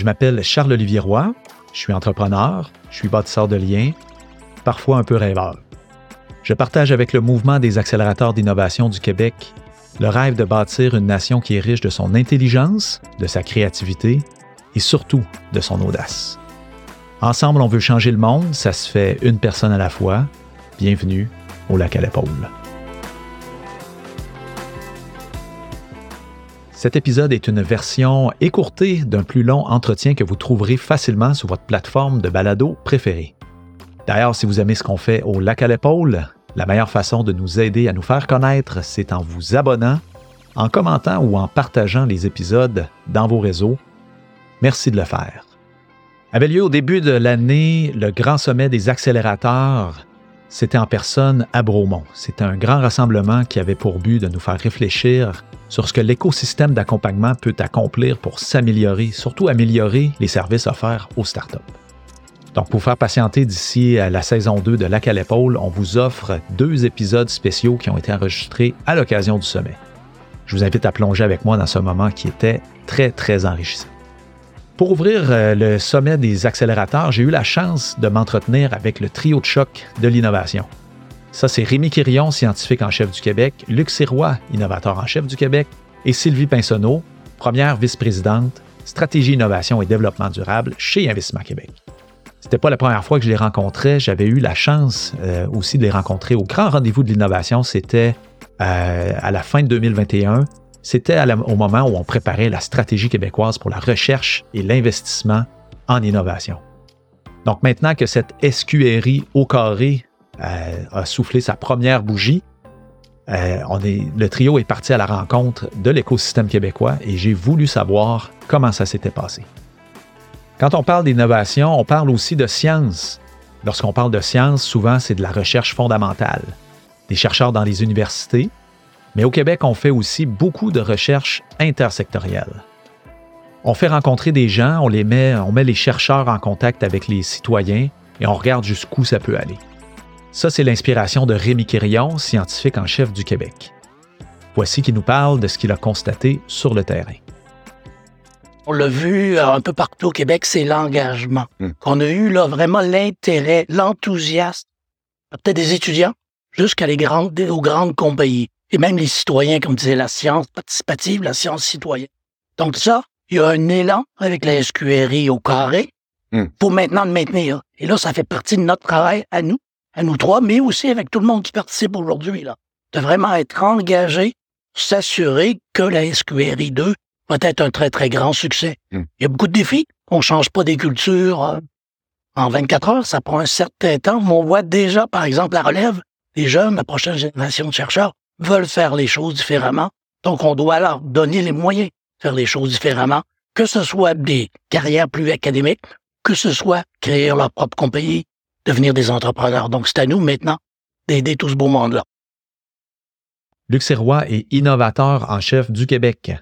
Je m'appelle Charles-Olivier Roy, je suis entrepreneur, je suis bâtisseur de liens, parfois un peu rêveur. Je partage avec le mouvement des accélérateurs d'innovation du Québec le rêve de bâtir une nation qui est riche de son intelligence, de sa créativité et surtout de son audace. Ensemble, on veut changer le monde, ça se fait une personne à la fois. Bienvenue au lac à l'épaule. Cet épisode est une version écourtée d'un plus long entretien que vous trouverez facilement sur votre plateforme de balado préférée. D'ailleurs, si vous aimez ce qu'on fait au lac à l'épaule, la meilleure façon de nous aider à nous faire connaître, c'est en vous abonnant, en commentant ou en partageant les épisodes dans vos réseaux. Merci de le faire. Avait lieu au début de l'année le grand sommet des accélérateurs. C'était en personne à Bromont. C'était un grand rassemblement qui avait pour but de nous faire réfléchir sur ce que l'écosystème d'accompagnement peut accomplir pour s'améliorer, surtout améliorer les services offerts aux startups. Donc, pour faire patienter d'ici à la saison 2 de Lac à l'épaule, on vous offre deux épisodes spéciaux qui ont été enregistrés à l'occasion du sommet. Je vous invite à plonger avec moi dans ce moment qui était très, très enrichissant. Pour ouvrir euh, le sommet des accélérateurs, j'ai eu la chance de m'entretenir avec le trio de choc de l'innovation. Ça, c'est Rémi Quirion, scientifique en chef du Québec, Luc Sirois, innovateur en chef du Québec, et Sylvie Pinsonneau, première vice-présidente stratégie, innovation et développement durable chez Investissement Québec. C'était pas la première fois que je les rencontrais. J'avais eu la chance euh, aussi de les rencontrer au grand rendez-vous de l'innovation. C'était euh, à la fin de 2021. C'était au moment où on préparait la stratégie québécoise pour la recherche et l'investissement en innovation. Donc maintenant que cette SQRI au carré euh, a soufflé sa première bougie. Euh, le trio est parti à la rencontre de l'écosystème québécois et j'ai voulu savoir comment ça s'était passé. Quand on parle d'innovation, on parle aussi de science. Lorsqu'on parle de science, souvent c'est de la recherche fondamentale. Des chercheurs dans les universités, mais au Québec, on fait aussi beaucoup de recherche intersectorielle. On fait rencontrer des gens, on, les met, on met les chercheurs en contact avec les citoyens et on regarde jusqu'où ça peut aller. Ça, c'est l'inspiration de Rémi Quirion, scientifique en chef du Québec. Voici qui nous parle de ce qu'il a constaté sur le terrain. On l'a vu euh, un peu partout au Québec, c'est l'engagement. Hmm. On a eu là vraiment l'intérêt, l'enthousiasme, peut-être des étudiants, jusqu'à les grandes, aux grandes compagnies. Et même les citoyens, comme disait la science participative, la science citoyenne. Donc ça, il y a un élan avec la SQRI au carré hmm. pour maintenant le maintenir. Et là, ça fait partie de notre travail à nous, à nous trois, mais aussi avec tout le monde qui participe aujourd'hui, là, de vraiment être engagé, s'assurer que la SQRI 2 va être un très, très grand succès. Hmm. Il y a beaucoup de défis. On change pas des cultures euh, en 24 heures. Ça prend un certain temps. Mais on voit déjà, par exemple, la relève. Les jeunes, la prochaine génération de chercheurs veulent faire les choses différemment. Donc, on doit leur donner les moyens de faire les choses différemment, que ce soit des carrières plus académiques, que ce soit créer leur propre compagnie, devenir des entrepreneurs. Donc, c'est à nous maintenant d'aider tout ce beau monde-là. Luc est innovateur en chef du Québec.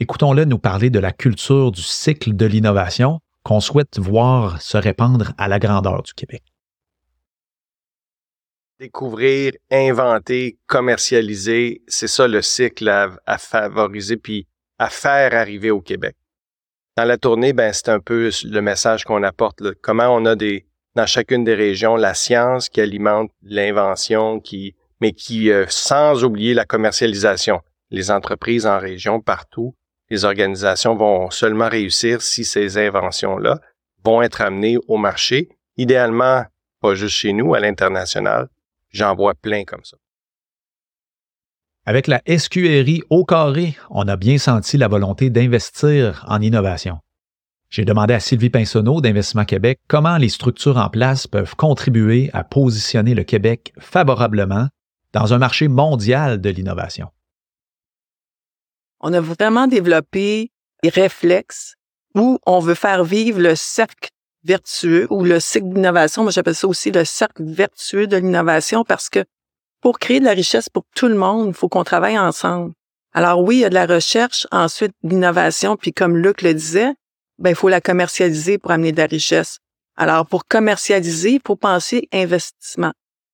Écoutons-le nous parler de la culture du cycle de l'innovation qu'on souhaite voir se répandre à la grandeur du Québec. Découvrir, inventer, commercialiser, c'est ça le cycle à, favoriser puis à faire arriver au Québec dans la tournée, ben, c'est un peu le message qu'on apporte. Comment on a des, dans chacune des régions la science qui alimente l'invention, qui, mais qui, euh, sans oublier la commercialisation. Les entreprises en région, partout, les organisations vont seulement réussir si ces inventions-là vont être amenées au marché, idéalement pas juste chez nous, à l'international. J'en vois plein comme ça. Avec la SQRI au carré, on a bien senti la volonté d'investir en innovation. J'ai demandé à Sylvie Pinsonneau d'Investissement Québec comment les structures en place peuvent contribuer à positionner le Québec favorablement dans un marché mondial de l'innovation. On a vraiment développé des réflexes où on veut faire vivre le cercle vertueux ou le cycle d'innovation. Moi, j'appelle ça aussi le cercle vertueux de l'innovation parce que pour créer de la richesse pour tout le monde, il faut qu'on travaille ensemble. Alors oui, il y a de la recherche, ensuite l'innovation, puis comme Luc le disait, ben il faut la commercialiser pour amener de la richesse. Alors pour commercialiser, il faut penser investissement.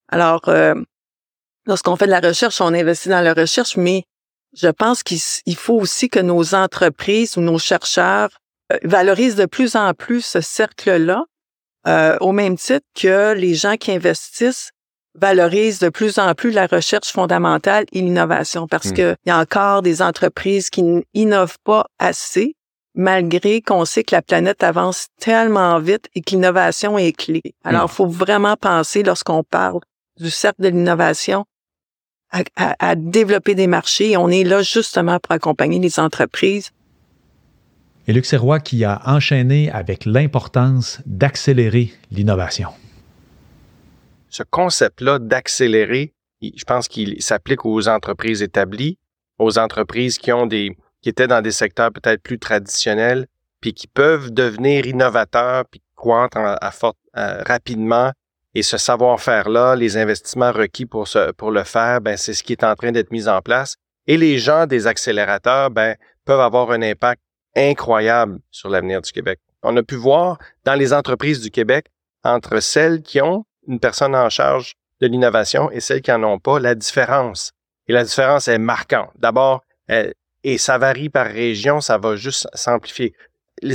Alors euh, lorsqu'on fait de la recherche, on investit dans la recherche, mais je pense qu'il faut aussi que nos entreprises ou nos chercheurs valorise de plus en plus ce cercle-là, euh, au même titre que les gens qui investissent valorisent de plus en plus la recherche fondamentale et l'innovation parce hmm. qu'il y a encore des entreprises qui n'innovent pas assez malgré qu'on sait que la planète avance tellement vite et que l'innovation est clé. Alors, il hmm. faut vraiment penser lorsqu'on parle du cercle de l'innovation à, à, développer des marchés. On est là justement pour accompagner les entreprises et Luc qui a enchaîné avec l'importance d'accélérer l'innovation. Ce concept-là d'accélérer, je pense qu'il s'applique aux entreprises établies, aux entreprises qui ont des qui étaient dans des secteurs peut-être plus traditionnels, puis qui peuvent devenir innovateurs, puis croître à, rapidement. Et ce savoir-faire-là, les investissements requis pour, ce, pour le faire, ben, c'est ce qui est en train d'être mis en place. Et les gens des accélérateurs ben, peuvent avoir un impact incroyable sur l'avenir du Québec. On a pu voir dans les entreprises du Québec, entre celles qui ont une personne en charge de l'innovation et celles qui n'en ont pas, la différence. Et la différence est marquante. D'abord, et ça varie par région, ça va juste s'amplifier.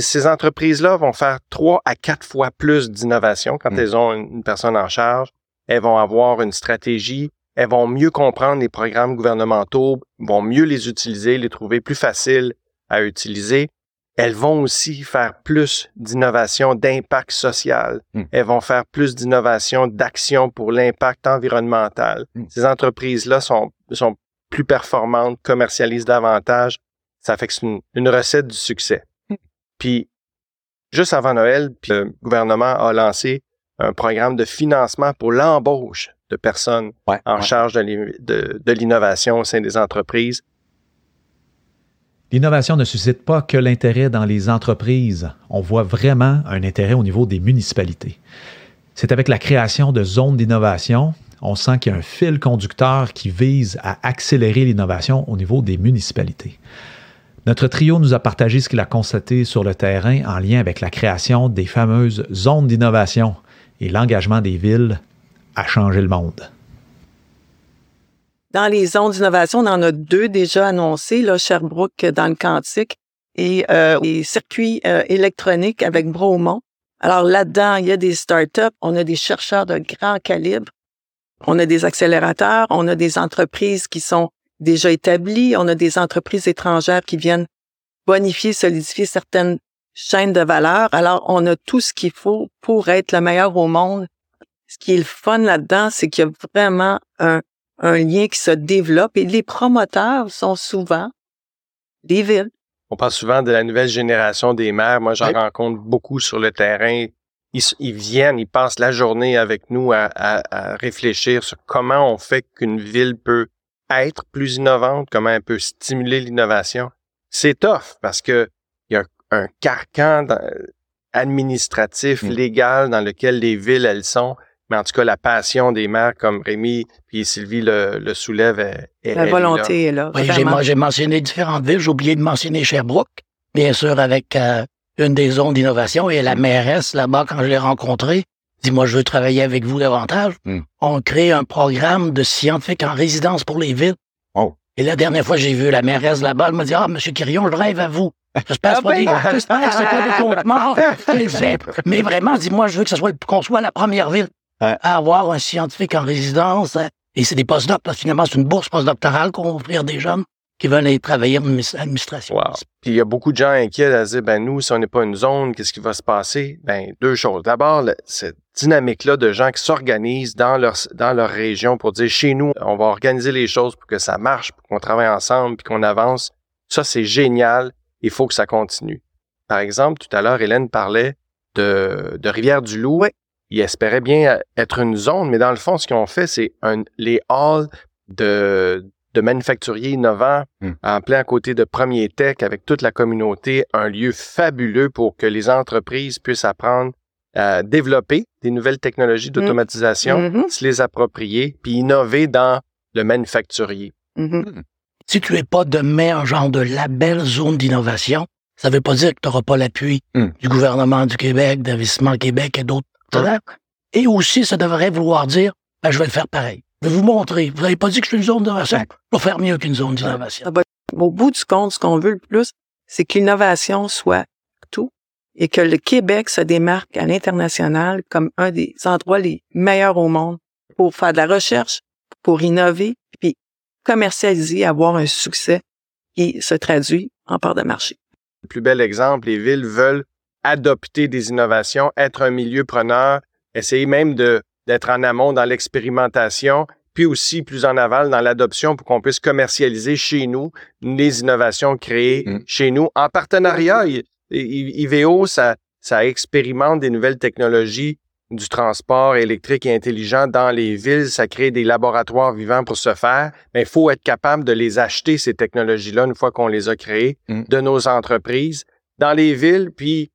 Ces entreprises-là vont faire trois à quatre fois plus d'innovation quand mm. elles ont une personne en charge. Elles vont avoir une stratégie, elles vont mieux comprendre les programmes gouvernementaux, vont mieux les utiliser, les trouver plus faciles à utiliser, elles vont aussi faire plus d'innovation d'impact social. Hmm. Elles vont faire plus d'innovation d'action pour l'impact environnemental. Hmm. Ces entreprises-là sont, sont plus performantes, commercialisent davantage. Ça fait que c'est une, recette du succès. Hmm. Puis, juste avant Noël, le gouvernement a lancé un programme de financement pour l'embauche de personnes en charge de l'innovation au sein des entreprises. L'innovation ne suscite pas que l'intérêt dans les entreprises, on voit vraiment un intérêt au niveau des municipalités. C'est avec la création de zones d'innovation, on sent qu'il y a un fil conducteur qui vise à accélérer l'innovation au niveau des municipalités. Notre trio nous a partagé ce qu'il a constaté sur le terrain en lien avec la création des fameuses zones d'innovation et l'engagement des villes à changer le monde. Dans les zones d'innovation, on en a deux déjà annoncés, là, Sherbrooke dans le Quantique et euh, les circuits euh, électroniques avec Bromont. Alors là-dedans, il y a des startups, on a des chercheurs de grand calibre, on a des accélérateurs, on a des entreprises qui sont déjà établies, on a des entreprises étrangères qui viennent bonifier, solidifier certaines chaînes de valeur. Alors, on a tout ce qu'il faut pour être le meilleur au monde. Ce qui est le fun là-dedans, c'est qu'il y a vraiment un, un lien qui se développe et les promoteurs sont souvent des villes. On parle souvent de la nouvelle génération des maires. Moi, j'en rencontre beaucoup sur le terrain. Ils, viennent, ils passent la journée avec nous à, réfléchir sur comment on fait qu'une ville peut être plus innovante, comment elle peut stimuler l'innovation. C'est tough parce que il y a un carcan administratif, mm. légal dans lequel les villes, elles sont mais en tout cas, la passion des maires comme Rémi puis Sylvie le, le soulève. Est, la volonté est là. oui, j'ai mentionné différentes villes. J'ai oublié de mentionner Sherbrooke, bien sûr, avec euh, une des zones d'innovation. Et la mairesse, là-bas, quand je l'ai rencontrée, dit, moi, je veux travailler avec vous davantage. Hmm. On crée un programme de scientifiques en résidence pour les villes. Oh. Et la dernière fois, j'ai vu la mairesse là-bas, elle m'a dit, ah, Monsieur Quirion, je rêve à vous. J'espère ah, ben, que c'est pas des Mais vraiment, dis-moi, je veux que ce soit, qu'on soit la première ville avoir un scientifique en résidence. Hein. Et c'est des postdocs, parce que finalement, c'est une bourse postdoctorale qu'on va offrir des jeunes qui veulent aller travailler en administration. Wow. Puis il y a beaucoup de gens inquiets à dire, ben nous, si on n'est pas une zone, qu'est-ce qui va se passer? Ben deux choses. D'abord, cette dynamique-là de gens qui s'organisent dans leur, dans leur région pour dire, chez nous, on va organiser les choses pour que ça marche, pour qu'on travaille ensemble, puis qu'on avance. Ça, c'est génial. Il faut que ça continue. Par exemple, tout à l'heure, Hélène parlait de, de Rivière-du-Loup. Oui ils espéraient bien être une zone, mais dans le fond, ce qu'ils ont fait, c'est les halls de, de manufacturiers innovants hmm. en plein à côté de Premier Tech avec toute la communauté, un lieu fabuleux pour que les entreprises puissent apprendre à développer des nouvelles technologies hmm. d'automatisation, mm-hmm. se les approprier, puis innover dans le manufacturier. Mm-hmm. Hmm. Si tu n'es pas demain un genre de label zone d'innovation, ça ne veut pas dire que tu n'auras pas l'appui du gouvernement du Québec, d'Investissement Québec et d'autres et aussi, ça devrait vouloir dire, ben, je vais le faire pareil. Je vais vous montrer. Vous n'avez pas dit que je suis une zone d'innovation? Je vais faire mieux qu'une zone d'innovation. Au bout du compte, ce qu'on veut le plus, c'est que l'innovation soit tout et que le Québec se démarque à l'international comme un des endroits les meilleurs au monde pour faire de la recherche, pour innover, puis commercialiser, avoir un succès qui se traduit en part de marché. Le plus bel exemple, les villes veulent adopter des innovations, être un milieu preneur, essayer même de, d'être en amont dans l'expérimentation, puis aussi plus en aval dans l'adoption pour qu'on puisse commercialiser chez nous les innovations créées mm. chez nous en partenariat. IVO, ça, ça expérimente des nouvelles technologies du transport électrique et intelligent dans les villes, ça crée des laboratoires vivants pour se faire, mais il faut être capable de les acheter, ces technologies-là, une fois qu'on les a créées, mm. de nos entreprises dans les villes. Puis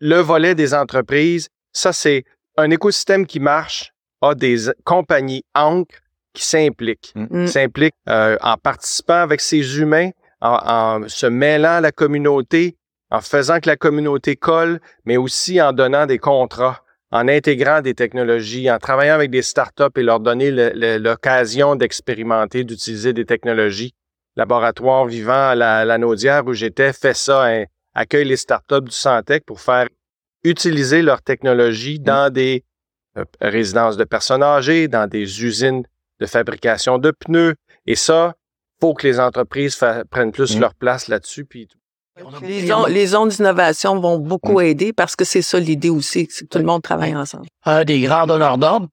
le volet des entreprises, ça, c'est un écosystème qui marche, a des compagnies ancres qui s'impliquent, mm. mm. s'impliquent euh, en participant avec ces humains, en, en se mêlant à la communauté, en faisant que la communauté colle, mais aussi en donnant des contrats en intégrant des technologies, en travaillant avec des startups et leur donner l'occasion d'expérimenter, d'utiliser des technologies. Laboratoire vivant à la, la Naudière où j'étais fait ça, hein, accueille les startups du Santec pour faire utiliser leur technologie mm. dans des euh, résidences de personnes âgées, dans des usines de fabrication de pneus. Et ça, faut que les entreprises prennent plus mm. leur place là-dessus. Puis les, zones, d'innovation vont beaucoup aider parce que c'est ça l'idée aussi, que tout le monde travaille ensemble. Un des grands donneurs d'ordre,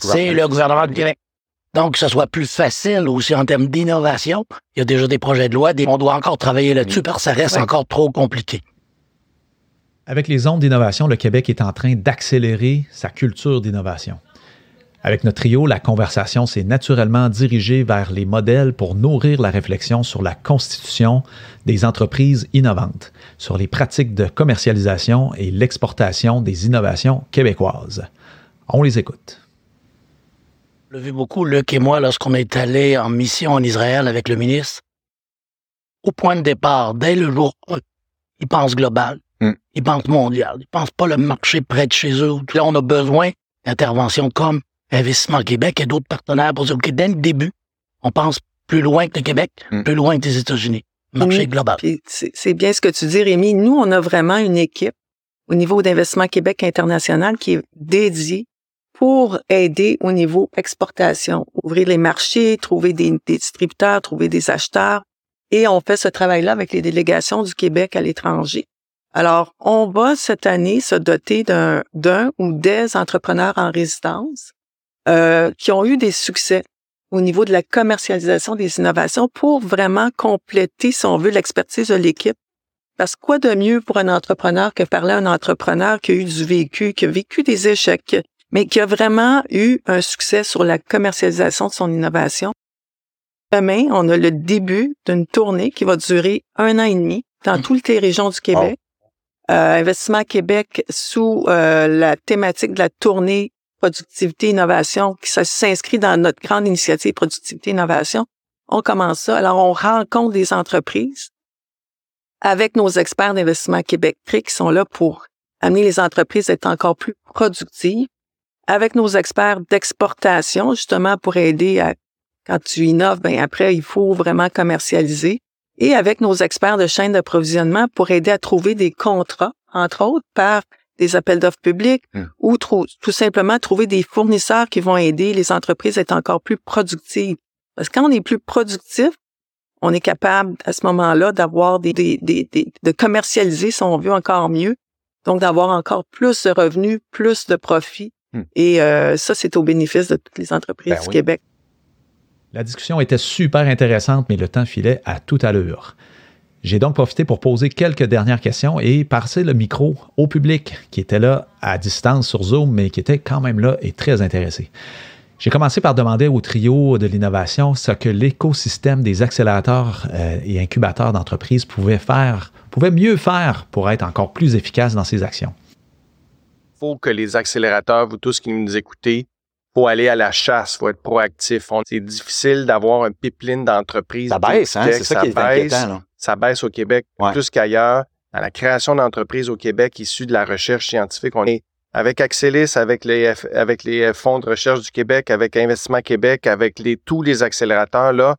c'est le gouvernement du Québec. Donc, que ce soit plus facile aussi en termes d'innovation, il y a déjà des projets de loi, on doit encore travailler là-dessus parce que ça reste encore trop compliqué. Avec les zones d'innovation, le Québec est en train d'accélérer sa culture d'innovation. Avec notre trio, la conversation s'est naturellement dirigée vers les modèles pour nourrir la réflexion sur la constitution des entreprises innovantes, sur les pratiques de commercialisation et l'exportation des innovations québécoises. On les écoute. Je vu beaucoup, Luc et moi, lorsqu'on est allé en mission en Israël avec le ministre. Au point de départ, dès le jour 1, ils pensent global, hmm. ils pensent mondial, ils pensent pas le marché près de chez eux. Là, on a besoin d'interventions comme Investissement Québec et d'autres partenaires pour dire, OK, dès le début, on pense plus loin que le Québec, mm. plus loin que les États-Unis. Marché global. C'est bien ce que tu dis, Rémi. Nous, on a vraiment une équipe au niveau d'Investissement Québec international qui est dédiée pour aider au niveau exportation, ouvrir les marchés, trouver des, distributeurs, trouver des acheteurs. Et on fait ce travail-là avec les délégations du Québec à l'étranger. Alors, on va cette année se doter d'un ou des entrepreneurs en résidence euh, qui ont eu des succès au niveau de la commercialisation des innovations pour vraiment compléter, si on veut, l'expertise de l'équipe. Parce quoi de mieux pour un entrepreneur que parler à un entrepreneur qui a eu du vécu, qui a vécu des échecs, mais qui a vraiment eu un succès sur la commercialisation de son innovation. Demain, on a le début d'une tournée qui va durer un an et demi dans mmh. toutes les régions du Québec. Euh, Investissement Québec sous euh, la thématique de la tournée productivité innovation qui s'inscrit dans notre grande initiative productivité innovation. On commence ça. Alors, on rencontre des entreprises avec nos experts d'investissement Québec qui sont là pour amener les entreprises à être encore plus productives, avec nos experts d'exportation, justement pour aider à, quand tu innoves, ben après, il faut vraiment commercialiser, et avec nos experts de chaîne d'approvisionnement pour aider à trouver des contrats, entre autres, par des appels d'offres publics hmm. ou tout simplement trouver des fournisseurs qui vont aider les entreprises à être encore plus productives. Parce que quand on est plus productif, on est capable à ce moment-là d'avoir des, des, des, de commercialiser, si on veut, encore mieux. Donc, d'avoir encore plus de revenus, plus de profits. Hmm. Et euh, ça, c'est au bénéfice de toutes les entreprises ben du Québec. La discussion était super intéressante, mais le temps filait à toute allure. J'ai donc profité pour poser quelques dernières questions et passer le micro au public qui était là à distance sur Zoom, mais qui était quand même là et très intéressé. J'ai commencé par demander au trio de l'innovation ce que l'écosystème des accélérateurs euh, et incubateurs d'entreprises pouvait faire, pouvait mieux faire pour être encore plus efficace dans ses actions. Il faut que les accélérateurs, vous tous qui nous écoutez, faut aller à la chasse, faut être proactif. C'est difficile d'avoir un pipeline d'entreprise. Ça baisse, hein? C'est ça, qui est inquiétant. Là ça baisse au Québec plus qu'ailleurs. Dans la création d'entreprises au Québec issues de la recherche scientifique, on est avec Axelis, avec les, avec les fonds de recherche du Québec, avec Investissement Québec, avec les, tous les accélérateurs, là,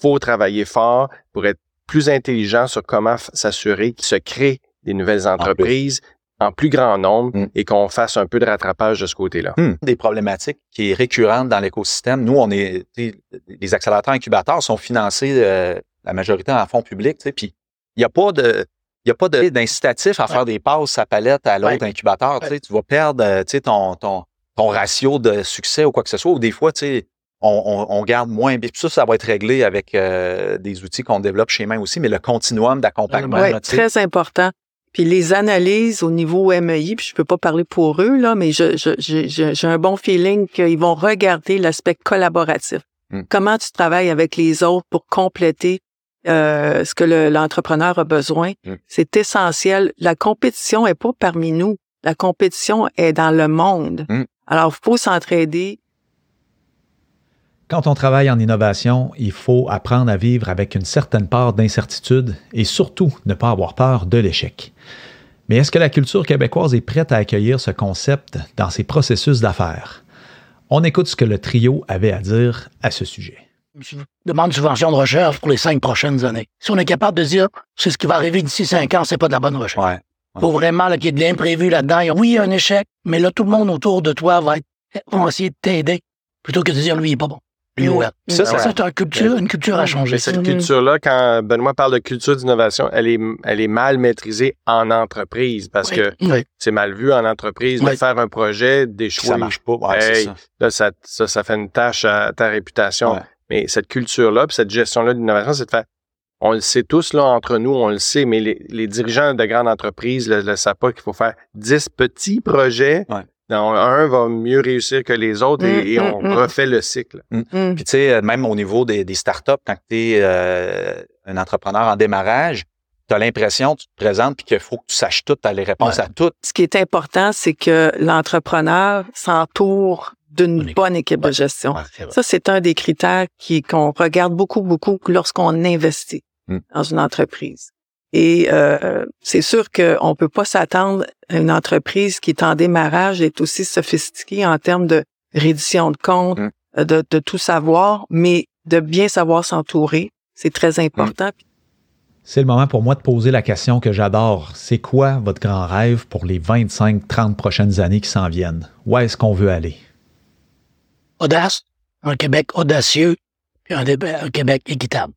faut travailler fort pour être plus intelligent sur comment s'assurer qu'il se crée des nouvelles entreprises, en plus grand nombre mm. et qu'on fasse un peu de rattrapage de ce côté-là. Mm. Des problématiques qui est récurrente dans l'écosystème. Nous, on est les accélérateurs incubateurs sont financés euh, la majorité en fonds publics, puis il n'y a pas de il n'y a pas d'incitatif à faire des passes à palette à l'autre incubateur. Tu vas perdre euh, ton, ton, ton ratio de succès ou quoi que ce soit. Ou des fois, on, on, garde moins. Puis ça, ça va être réglé avec euh, des outils qu'on développe chez Main aussi, mais le continuum d'accompagnement. Oui, très important. Puis les analyses au niveau MEI, puis je peux pas parler pour eux, là, mais j'ai je, un bon feeling qu'ils vont regarder l'aspect collaboratif. Hmm. Comment tu travailles avec les autres pour compléter euh, ce que l'entrepreneur a besoin? Hmm. C'est essentiel. La compétition est pas parmi nous. La compétition est dans le monde. Hmm. Alors, il faut s'entraider. Quand on travaille en innovation, il faut apprendre à vivre avec une certaine part d'incertitude et surtout ne pas avoir peur de l'échec. Mais est-ce que la culture québécoise est prête à accueillir ce concept dans ses processus d'affaires? On écoute ce que le trio avait à dire à ce sujet. Je demande subvention de recherche pour les cinq prochaines années. Si on est capable de dire c'est ce qui va arriver d'ici cinq ans, c'est pas de la bonne recherche. Il faut vraiment qu'il y ait de l'imprévu là-dedans. Oui, il y a un échec, mais là, tout le monde autour de toi va, être, va essayer de t'aider plutôt que de dire lui, il est pas bon. Ouais. Ça, c'est une culture, une culture à changer. cette culture-là, quand Benoît parle de culture d'innovation, elle est, elle est mal maîtrisée en entreprise parce que c'est mal vu en entreprise de faire un projet, d'échouer. Ça marche pas. ça. Là, ça, ça, fait une tâche à ta réputation. Mais cette culture-là, puis cette gestion-là d'innovation, c'est de faire on le sait tous, là, entre nous, on le sait, mais les, dirigeants de grandes entreprises ne le, savent pas qu'il faut faire 10 petits projets. Un va mieux réussir que les autres et, mm, on mm, mm. refait le cycle. Puis tu sais, même au niveau des, startups, quand tu es euh, un entrepreneur en démarrage, tu as l'impression, tu te présentes, puis qu'il faut que tu saches tout, tu as les réponses à tout. Ce qui est important, c'est que l'entrepreneur s'entoure d'une bonne équipe de gestion. Ça, c'est un des critères qui qu'on regarde beaucoup, beaucoup lorsqu'on investit. Mm. dans une entreprise. Et euh, c'est sûr qu'on peut pas s'attendre à une entreprise qui est en démarrage est aussi sophistiquée en termes de reddition de comptes, euh, de, tout savoir, mais de bien savoir s'entourer, c'est très important. Mm. C'est le moment pour moi de poser la question que j'adore. C'est quoi votre grand rêve pour les 25-30 prochaines années qui s'en viennent? Où est-ce qu'on veut aller? Audace, un Québec audacieux, puis un Québec équitable.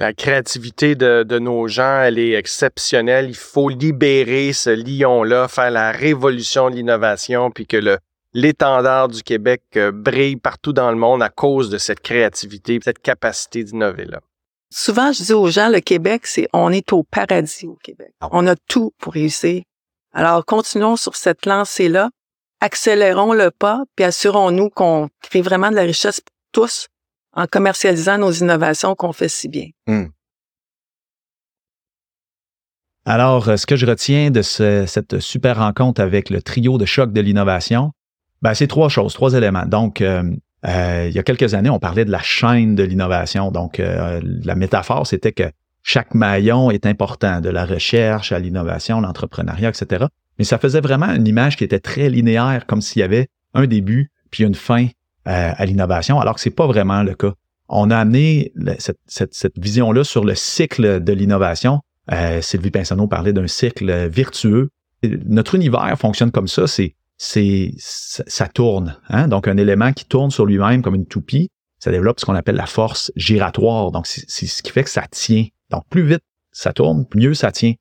La créativité de, nos gens, elle est exceptionnelle. Il faut libérer ce lion-là, faire la révolution de l'innovation, puis que le, l'étendard du Québec euh, brille partout dans le monde à cause de cette créativité, cette capacité d'innover-là. Souvent, je dis aux gens, le Québec, c'est on est au paradis au Québec. Ah on a tout pour réussir. Alors, continuons sur cette lancée-là, accélérons le pas, puis assurons-nous qu'on crée vraiment de la richesse pour tous en commercialisant nos innovations qu'on fait si bien. Hmm. Alors, euh, ce que je retiens de cette super rencontre avec le trio de choc de l'innovation, ben, c'est trois choses, trois éléments. Donc, euh, euh, il y a quelques années, on parlait de la chaîne de l'innovation. Donc, la métaphore, c'était que chaque maillon est important, de la recherche à l'innovation, l'entrepreneuriat, etc. Mais ça faisait vraiment une image qui était très linéaire, comme s'il y avait un début puis une fin euh, à l'innovation, alors que c'est pas vraiment le cas. On a amené cette, vision-là sur le cycle de l'innovation. Euh, Sylvie Pinsonneau parlait d'un cycle virtueux. Notre univers fonctionne comme ça, c'est c'est ça tourne. Hein? Donc un élément qui tourne sur lui-même comme une toupie, ça développe ce qu'on appelle la force giratoire. Donc c'est ce qui fait que ça tient. Donc plus vite ça tourne, mieux ça tient.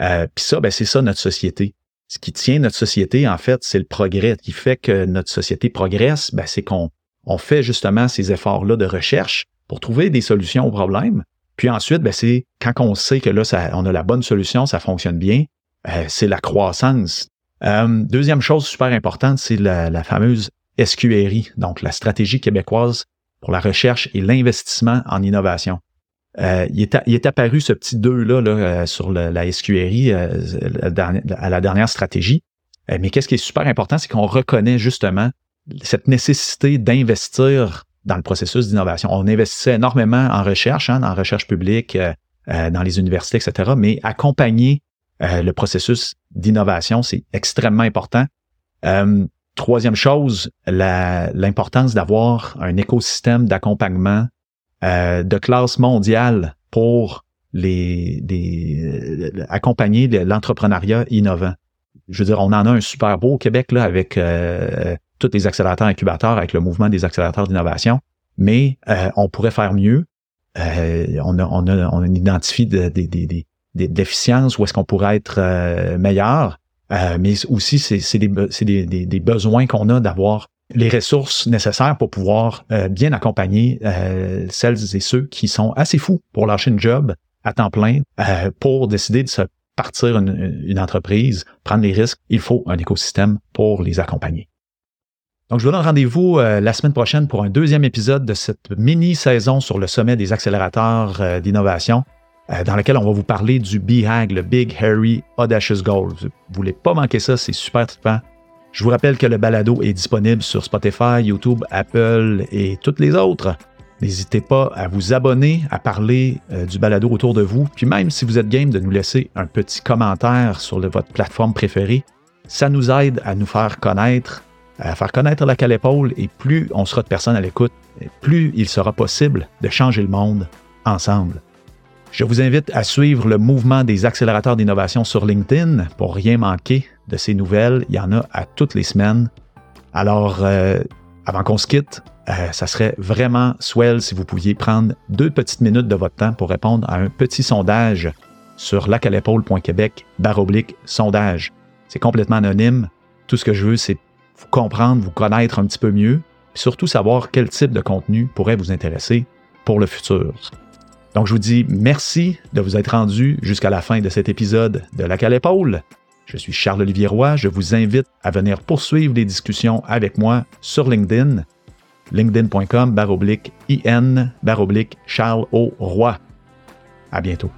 Euh, Puis ça, ben, c'est ça notre société ce qui tient notre société, en fait, c'est le progrès. Ce qui fait que notre société progresse, ben, c'est qu'on on fait justement ces efforts-là de recherche pour trouver des solutions aux problèmes. Puis ensuite, ben, c'est quand on sait que là, on a la bonne solution, ça fonctionne bien, euh, c'est la croissance. Euh, deuxième chose super importante, c'est la, la, fameuse SQRI, donc la stratégie québécoise pour la recherche et l'investissement en innovation. Euh, il, est, apparu ce petit 2-là là, euh, sur la SQRI euh, à la dernière stratégie. mais qu'est-ce qui est super important, c'est qu'on reconnaît justement cette nécessité d'investir dans le processus d'innovation. On investissait énormément en recherche, hein, en recherche publique, dans les universités, etc., mais accompagner le processus d'innovation, c'est extrêmement important. troisième chose, l'importance d'avoir un écosystème d'accompagnement euh, de classe mondiale pour les, euh, accompagner l'entrepreneuriat innovant. je veux dire, on en a un super beau au Québec là, avec euh, tous les accélérateurs incubateurs, avec le mouvement des accélérateurs d'innovation, mais euh, on pourrait faire mieux. Euh, on, a, on, a, on identifie des, déficiences où est-ce qu'on pourrait être meilleur, mais aussi c'est des, besoins qu'on a d'avoir les ressources nécessaires pour pouvoir bien accompagner celles et ceux qui sont assez fous pour lâcher une job à temps plein pour décider de se partir une, entreprise, prendre les risques, il faut un écosystème pour les accompagner. Donc, je vous donne rendez-vous euh, la semaine prochaine pour un deuxième épisode de cette mini-saison sur le sommet des accélérateurs euh, d'innovation, euh, dans lequel on va vous parler du BHAG, le Big Harry Audacious Goal. Vous ne voulez pas manquer ça, c'est super trippant. Je vous rappelle que le balado est disponible sur Spotify, YouTube, Apple et toutes les autres. N'hésitez pas à vous abonner, à parler euh, du balado autour de vous, puis même si vous êtes game de nous laisser un petit commentaire sur votre plateforme préférée, ça nous aide à nous faire connaître, à faire connaître la Calépaule, et plus on sera de personnes à l'écoute, plus il sera possible de changer le monde ensemble. Je vous invite à suivre le mouvement des accélérateurs d'innovation sur LinkedIn pour rien manquer de ces nouvelles. Il y en a à toutes les semaines. Alors, euh, avant qu'on se quitte, euh, ça serait vraiment swell si vous pouviez prendre deux petites minutes de votre temps pour répondre à un petit sondage sur lacalepaule.québec baroblique sondage. C'est complètement anonyme. Tout ce que je veux, c'est vous comprendre, vous connaître un petit peu mieux, et surtout savoir quel type de contenu pourrait vous intéresser pour le futur. Donc, je vous dis merci de vous être rendu jusqu'à la fin de cet épisode de La Calépaule. Je suis Charles-Olivier Roy. Je vous invite à venir poursuivre les discussions avec moi sur LinkedIn linkedin.com baroblique IN baroblique Charles O. Roy. À bientôt.